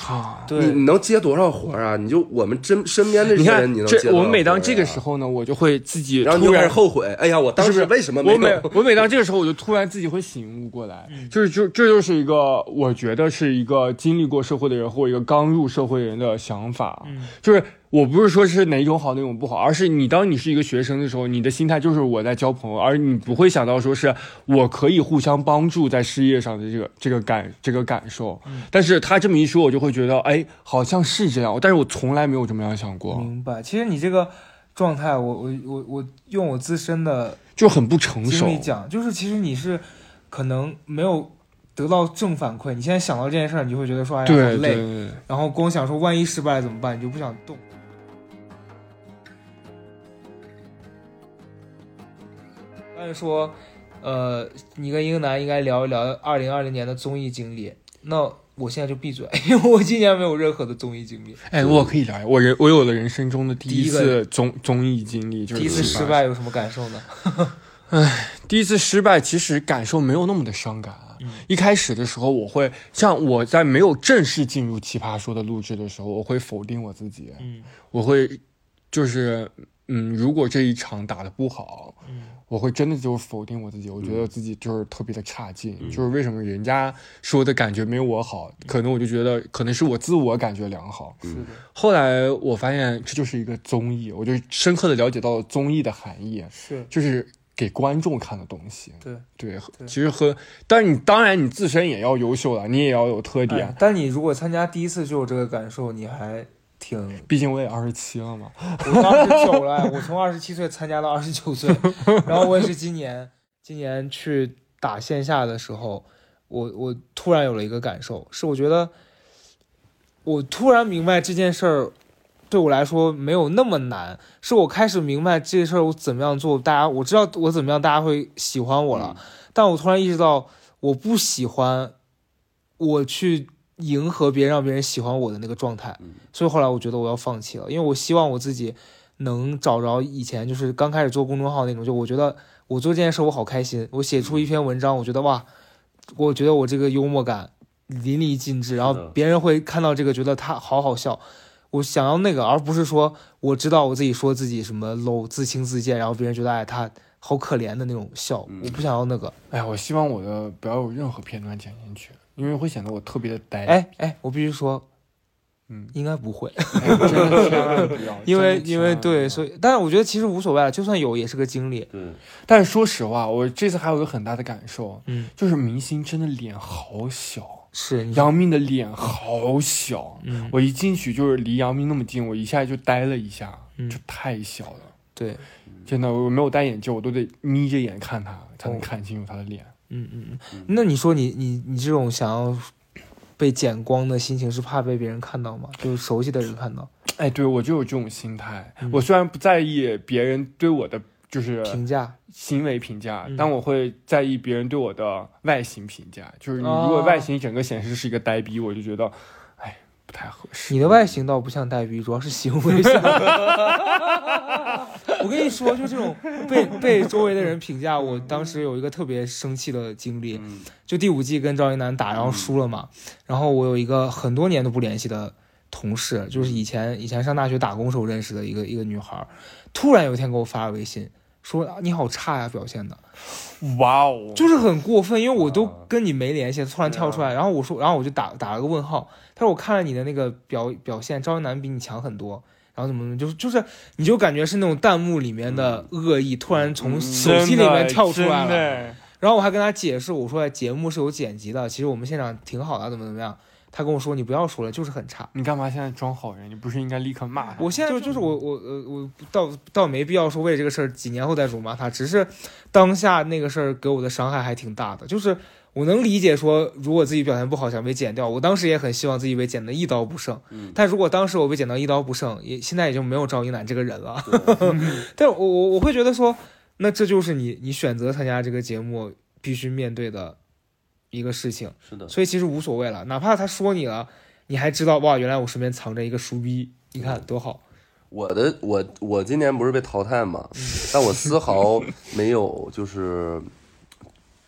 S1: 对
S2: 你你能接多少活啊？你就我们真身边这
S3: 你看
S2: 些人，你能接
S3: 这，
S2: 多少
S3: 我每当这个时，候呢，我就会自己
S2: 然后你就开
S3: 突然
S2: 始后悔，哎呀，我当时为什么没
S3: 我每？我每当这个时候，我就突然自己会醒悟过来，
S1: 嗯
S3: 就是就这就是一个我觉得是一个经历过社会的人或一个刚入社会人的想法，
S1: 嗯
S3: 就是我不是说是哪一种好哪种不好，而是你当你是一个学生的时候，你的心态就是我在交朋友，而你不会想到说是我可以互相帮助在事业上的这个这个感这个感受。但是他这么一说，我就会觉得哎，好像是这样，但是我从来没有这么样想过，
S1: 明白。其实你这个状态，我我我我用我自身的
S3: 就很不成熟
S1: 经。历讲，就是其实你是可能没有得到正反馈，你现在想到这件事儿，你就会觉得说哎呀好累，
S3: 对，
S1: 然后光想说万一失败了怎么办，你就不想动。刚才说，呃，你跟英男应该聊一聊二零二零年的综艺经历。那我现在就闭嘴，因为我今年没有任何的综艺经历。
S3: 哎，我可以聊，我人我有了人生中的第一次综综艺经历，就是
S1: 第一次失败有什么感受呢？
S3: 第一次失败，其实感受没有那么的伤感啊。
S1: 嗯
S3: 一开始的时候，我会像我在没有正式进入《奇葩说》的录制的时候，我会否定我自己，
S1: 嗯
S3: 我会就是嗯，如果这一场打得不好，
S1: 嗯
S3: 我会真的就是否定我自己，我觉得自己就是特别的差劲，
S2: 嗯
S3: 就是为什么人家说的感觉没有我好，可能我就觉得可能是我自我感觉良好。
S1: 是的，
S3: 后来我发现这就是一个综艺，我就深刻的了解到了综艺的含义，
S1: 是，
S3: 就是给观众看的东西。
S1: 对。
S3: 对，
S1: 对
S3: 其实和，但是你当然你自身也要优秀了，你也要有特点。
S1: 哎但你如果参加第一次就有这个感受，你还挺
S3: 毕竟我也二十七了嘛。
S1: 我二十九了，我从二十七岁参加到二十九岁，然后我也是今年今年去打线下的时候，我我突然有了一个感受，是我觉得我突然明白这件事儿对我来说没有那么难，是我开始明白这事儿我怎么样做，大家我知道我怎么样大家会喜欢我了，但我突然意识到我不喜欢我去迎合别人，让别人喜欢我的那个状态。所以后来我觉得我要放弃了，因为我希望我自己能找着以前就是刚开始做公众号那种，就我觉得我做这件事我好开心，我写出一篇文章，我觉得哇，我觉得我这个幽默感淋漓尽致，然后别人会看到这个觉得他好好笑。我想要那个，而不是说我知道我自己说自己什么 low 自轻自贱，然后别人觉得哎他好可怜的那种笑，我不想要那个。
S3: 哎呀，我希望我的不要有任何片段剪进去。因为会显得我特别的呆。
S1: 哎哎，我必须说，
S3: 嗯，
S1: 应该不会，
S3: 哎真的千万不要，
S1: 因为因为对，所以，但是我觉得其实无所谓了，就算有也是个经历。
S2: 嗯，
S3: 但是说实话，我这次还有一个很大的感受，
S1: 嗯，
S3: 就是明星真的脸好小，
S1: 是
S3: 杨幂的脸好小，
S1: 嗯
S3: 我一进去就是离杨幂那么近，我一下就呆了一下，
S1: 嗯
S3: 就太小了。
S1: 对，
S3: 真的，我没有戴眼镜，我都得眯着眼看他，才能
S1: 哦
S3: 看清楚他的脸。
S1: 嗯嗯嗯。那你说你你你这种想要被剪光的心情是怕被别人看到吗？就是熟悉的人看到
S3: 哎，对我就有这种心态。
S1: 嗯
S3: 我虽然不在意别人对我的就是
S1: 评价，
S3: 行为评价，
S1: 嗯
S3: 但我会在意别人对我的外形评价。就是你
S1: 哦
S3: 如果外形整个显示是一个呆逼，我就觉得，哎，不太合适。
S1: 你的外形倒不像黛玉，主要是行为像。我跟你说，就这种被被周围的人评价，我当时有一个特别生气的经历，
S2: 嗯
S1: 就第五季跟赵一楠打，然后输了嘛，然后我有一个很多年都不联系的同事，就是以前以前上大学打工时候认识的一个一个女孩，突然有一天给我发了微信。说啊你好差呀，表现的
S3: 哇哦，
S1: 就是很过分，因为我都
S2: 啊
S1: 跟你没联系，突然跳出来，然后我说，然后我就打打了个问号。他说我看了你的那个表表现，赵一楠比你强很多，然后怎么怎么，就是就是你就感觉是那种弹幕里面的恶意突然从手机里面跳出来了。然后我还跟他解释，我说节目是有剪辑的，其实我们现场挺好的，怎么怎么样。他跟我说你不要说了，就是很差。
S3: 你干嘛现在装好人？你不是应该立刻骂他？
S1: 我现在就就是我我呃我倒倒没必要说为这个事儿几年后再辱骂他，只是当下那个事儿给我的伤害还挺大的。就是我能理解说，如果自己表现不好想被剪掉，我当时也很希望自己被剪得一刀不剩。
S2: 嗯
S1: 但如果当时我被剪到一刀不剩，也现在也就没有赵一楠这个人了。
S2: 对
S1: 但我我我会觉得说，那这就是你你选择参加这个节目必须面对的一个事情。
S2: 是的，
S1: 所以其实无所谓了，哪怕他说你了，你还知道哇，原来我身边藏着一个书逼，你看多好。
S2: 我的我我今年不是被淘汰嘛，
S1: 嗯
S2: 但我丝毫没有就是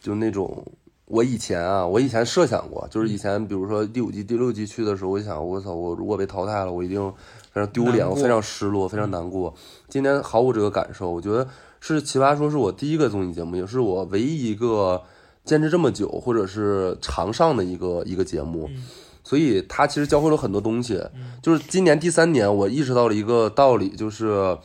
S2: 就那种我以前啊，我以前设想过，就是以前比如说第五季、第六季去的时候，我就想我操，我如果被淘汰了，我一定非常丢脸，我非常失落，非常难过。今年毫无这个感受，我觉得是奇葩说是我第一个综艺节目，也是我唯一一个坚持这么久或者是常上的一个一个节目。
S1: 嗯
S2: 所以他其实教会了很多东西，就是今年第三年，我意识到了一个道理，就是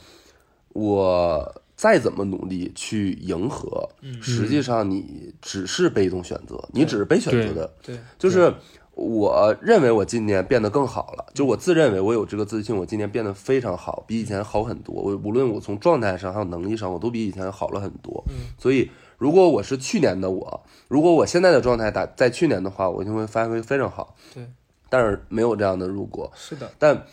S2: 我再怎么努力去迎合，
S1: 嗯
S2: 实际上你只是被动选择，你只是被选择的。
S1: 对，
S2: 就是我认为我今年变得更好了，就我自认为我有这个自信，我今年变得非常好，比以前好很多。我无论我从状态上还有能力上，我都比以前好了很多。所以如果我是去年的我，如果我现在的状态打在去年的话，我就会发挥非常好。
S1: 对，
S2: 但是没有这样的如果。
S1: 是的，
S2: 但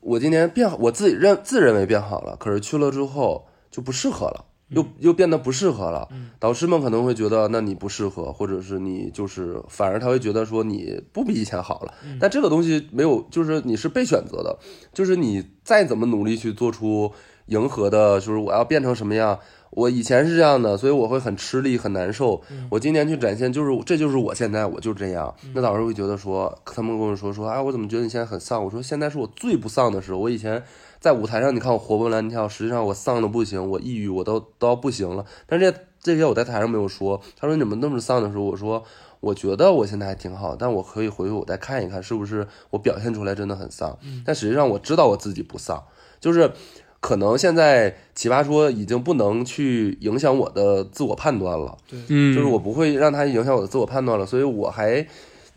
S2: 我今年变好，我自己认自认为变好了，可是去了之后就不适合了，又又变得不适合了。导师们可能会觉得，那你不适合，或者是你就是反而他会觉得说你不比以前好了。但这个东西没有，就是你是被选择的，就是你再怎么努力去做出迎合的，就是我要变成什么样。我以前是这样的，所以我会很吃力，很难受。我今年去展现，就是这就是我现在，我就这样。那老师会觉得说，他们跟我说说，啊，我怎么觉得你现在很丧？我说现在是我最不丧的时候。我以前在舞台上，你看我活蹦乱跳，实际上我丧的不行，我抑郁，我都都要不行了。但是这这些我在台上没有说。他说你怎么那么丧的时候，我说我觉得我现在还挺好，但我可以回去我再看一看，是不是我表现出来真的很丧。但实际上我知道我自己不丧，就是。可能现在奇葩说已经不能去影响我的自我判断了，
S3: 嗯，
S2: 就是我不会让它影响我的自我判断了，所以我还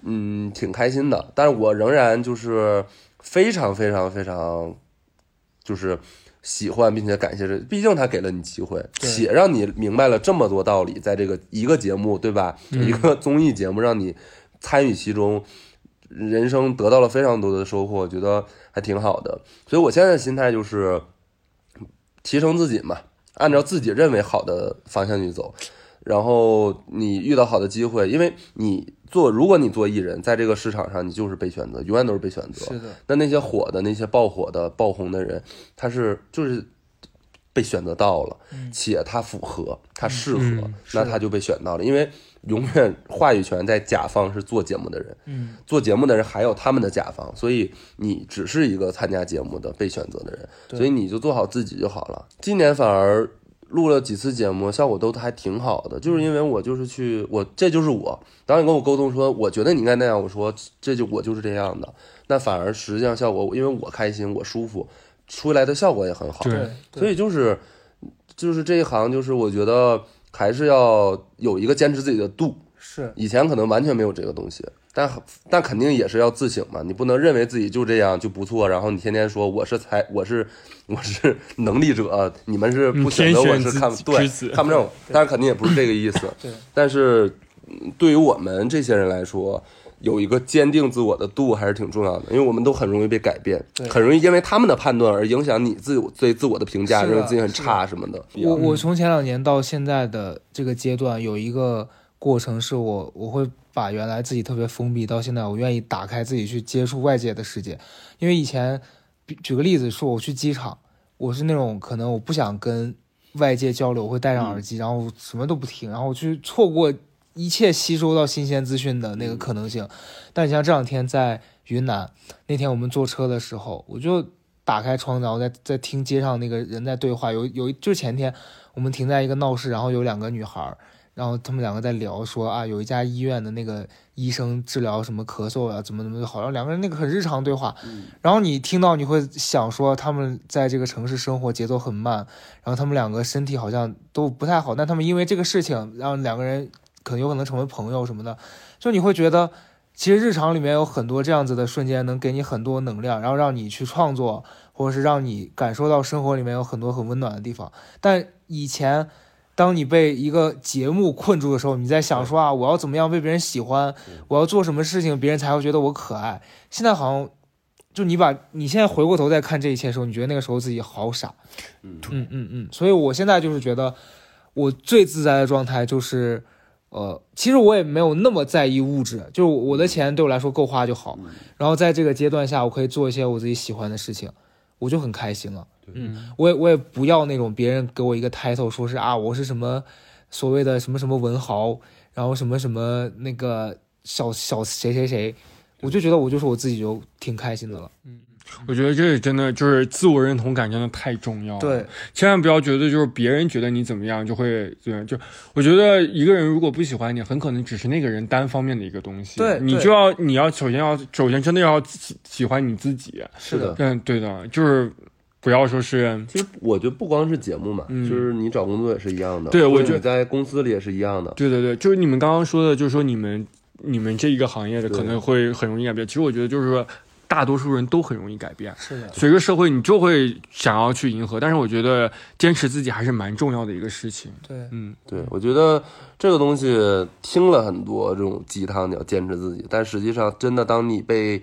S2: 嗯挺开心的。但是我仍然就是非常非常非常就是喜欢并且感谢这，毕竟他给了你机会，且让你明白了这么多道理，在这个一个节目对吧？一个综艺节目让你参与其中，人生得到了非常多的收获，我觉得还挺好的。所以我现在的心态就是提升自己嘛，按照自己认为好的方向去走。然后你遇到好的机会，因为你做，如果你做艺人，在这个市场上，你就是被选择，永远都是被选择。
S1: 是的，
S2: 那那些火的、那些爆火的、爆红的人，他是就是被选择到了，且他符合，他适合，
S3: 嗯
S2: 那他就被选到了。因为永远话语权在甲方是做节目的人，
S1: 嗯，
S2: 做节目的人还有他们的甲方，所以你只是一个参加节目的被选择的人，
S1: 对。
S2: 所以你就做好自己就好了。今年反而录了几次节目，效果都还挺好的，就是因为我就是去我这就是我，导演跟我沟通说，我觉得你应该那样，我说这就我就是这样的，那反而实际上效果，因为我开心我舒服，出来的效果也很好。
S3: 对。
S2: 所以就是就是这一行，就是我觉得还是要有一个坚持自己的度。
S1: 是
S2: 以前可能完全没有这个东西，但但肯定也是要自省嘛。你不能认为自己就这样就不错，然后你天天说我是才我是 我是能力者，你们是不选择我是看对看不上我，但是肯定也不是这个意思。
S1: 对，
S2: 但是嗯对于我们这些人来说，有一个坚定自我的度还是挺重要的，因为我们都很容易被改变
S1: 对，
S2: 很容易因为他们的判断而影响你自我对自我的评价，认为自己很差什么的。
S1: 我我从前两年到现在的这个阶段，有一个过程是我我会把原来自己特别封闭，到现在我愿意打开自己去接触外界的世界。因为以前，比举个例子说，我去机场，我是那种可能我不想跟外界交流，我会戴上耳机，然后什么都不听，然后去错过一切吸收到新鲜资讯的那个可能性。但你像这两天在云南，那天我们坐车的时候，我就打开窗子，然后在在听街上那个人在对话。有有一就是前天我们停在一个闹市，然后有两个女孩儿，然后他们两个在聊说啊，有一家医院的那个医生治疗什么咳嗽啊，怎么怎么好像两个人那个很日常对话。然后你听到你会想说，他们在这个城市生活节奏很慢，然后他们两个身体好像都不太好，但他们因为这个事情让两个人可能有可能成为朋友什么的，就你会觉得。其实日常里面有很多这样子的瞬间，能给你很多能量，然后让你去创作，或者是让你感受到生活里面有很多很温暖的地方。但以前，当你被一个节目困住的时候，你在想说啊，我要怎么样被别人喜欢，我要做什么事情，别人才会觉得我可爱。现在好像，就你把你现在回过头再看这一切的时候，你觉得那个时候自己好傻。
S2: 嗯
S1: 嗯嗯嗯，所以我现在就是觉得，我最自在的状态就是，呃，其实我也没有那么在意物质，就是我的钱对我来说够花就好。然后在这个阶段下，我可以做一些我自己喜欢的事情，我就很开心了。嗯，我也我也不要那种别人给我一个 title，说是啊我是什么所谓的什么什么文豪，然后什么什么那个小小谁谁谁，我就觉得我就是我自己就挺开心的了。
S3: 我觉得这真的就是自我认同感真的太重要了。
S1: 对，
S3: 千万不要觉得就是别人觉得你怎么样就会怎么样。就我觉得一个人如果不喜欢你，很可能只是那个人单方面的一个东西。
S1: 对对
S3: 你就要你要首先要首先真的要喜喜欢你自己。
S2: 是的，
S3: 嗯，对的，就是不要说是
S2: 其实我觉得不光是节目嘛，
S3: 嗯
S2: 就是你找工作也是一样的。
S3: 对我觉得
S2: 在公司里也是一样的。
S3: 对对对，就是你们刚刚说的，就是说你们你们这一个行业的可能会很容易改变。其实我觉得就是说，大多数人都很容易改变。
S1: 是的，
S3: 随着社会，你就会想要去迎合，但是我觉得坚持自己还是蛮重要的一个事情。
S1: 对，
S3: 嗯，
S2: 对，我觉得这个东西听了很多这种鸡汤，你要坚持自己，但实际上真的当你被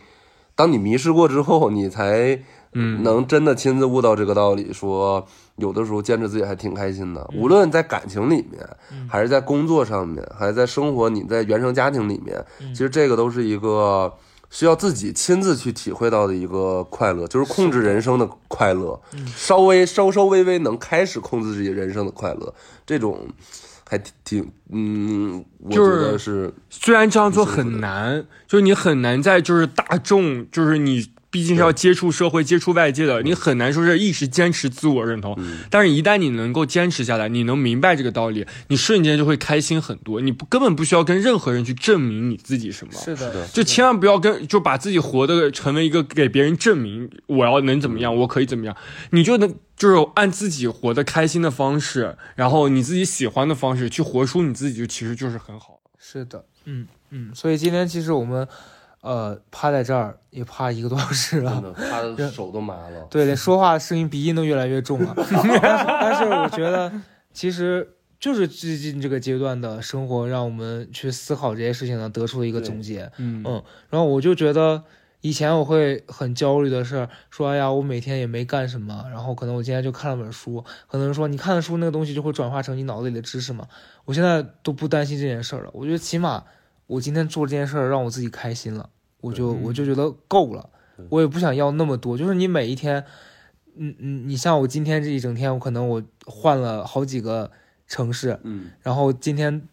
S2: 当你迷失过之后，你才
S3: 嗯。
S2: 能真的亲自悟到这个道理，说有的时候坚持自己还挺开心的，无论在感情里面，还是在工作上面，还是在生活，你在原生家庭里面，其实这个都是一个。需要自己亲自去体会到的一个快乐，就是控制人生的快乐，稍微稍稍微微能开始控制自己人生的快乐，这种还挺挺嗯，我觉
S3: 就是
S2: 得是
S3: 虽然这样做很难，就是你很难在就是大众，就是你毕竟是要接触社会、接触外界的，你很难说是一直坚持自我认同。
S2: 嗯
S3: 但是，一旦你能够坚持下来，你能明白这个道理，你瞬间就会开心很多。你不根本不需要跟任何人去证明你自己什么。
S1: 是的，
S3: 就千万不要跟就把自己活的成为一个给别人证明我要能怎么样，我可以怎么样，你就能就是按自己活得开心的方式，然后你自己喜欢的方式去活出你自己，就其实就是很好。
S1: 是的，嗯嗯，所以今天其实我们呃趴在这儿也趴一个多小时了
S2: 趴，的，手都麻了。
S1: 对，连说话声音鼻音都越来越重了。但是我觉得，其实就是最近这个阶段的生活，让我们去思考这些事情呢，得出了一个总结。
S3: 嗯
S1: 嗯，然后我就觉得，以前我会很焦虑的是说，哎呀，我每天也没干什么，然后可能我今天就看了本书，可能说你看的书那个东西就会转化成你脑子里的知识嘛。我现在都不担心这件事儿了，我觉得起码我今天做这件事儿让我自己开心了，我就
S3: 嗯
S1: 我就觉得够了，我也不想要那么多，就是你每一天。嗯嗯，你像我今天这一整天，我可能我换了好几个城市，
S2: 嗯，
S1: 然后今天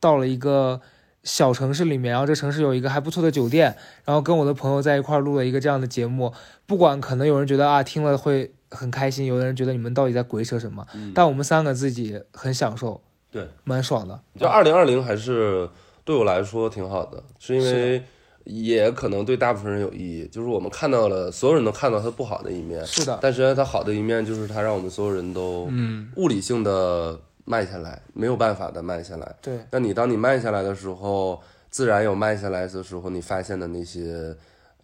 S1: 到了一个小城市里面，然后这城市有一个还不错的酒店，然后跟我的朋友在一块儿录了一个这样的节目。不管可能有人觉得啊听了会很开心，有的人觉得你们到底在鬼扯什么，
S2: 嗯
S1: 但我们三个自己很享受，
S2: 对，
S1: 蛮爽的。
S2: 就二零二零还是对我来说挺好的，是因为也可能对大部分人有意义，就是我们看到了，所有人都看到它不好的一面，
S1: 是的，
S2: 但实际上它好的一面就是它让我们所有人都
S3: 嗯，
S2: 物理性的慢下来，没有办法的慢下来。
S1: 对，
S2: 那你当你慢下来的时候，自然有慢下来的时候你发现的那些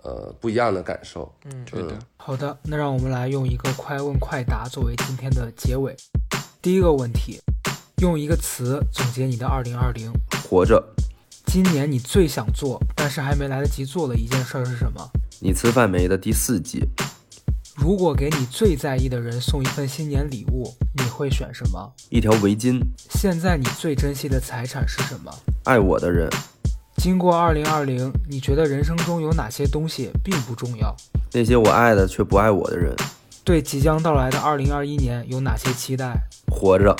S2: 呃不一样的感受。
S1: 嗯，
S3: 对的。
S1: 好的，那让我们来用一个快问快答作为今天的结尾。第一个问题，用一个词总结你的二零二零。
S4: 活着，
S1: 今年你最想做但是还没来得及做的一件事儿是什么？
S4: 你吃饭没的第四季，
S1: 如果给你最在意的人送一份新年礼物，你会选什么？
S4: 一条围巾，
S1: 现在你最珍惜的财产是什么？
S4: 爱我的人，
S1: 经过二零二零，你觉得人生中有哪些东西并不重要？
S4: 那些我爱的却不爱我的人，
S1: 对即将到来的二零二一年有哪些期待？
S4: 活着，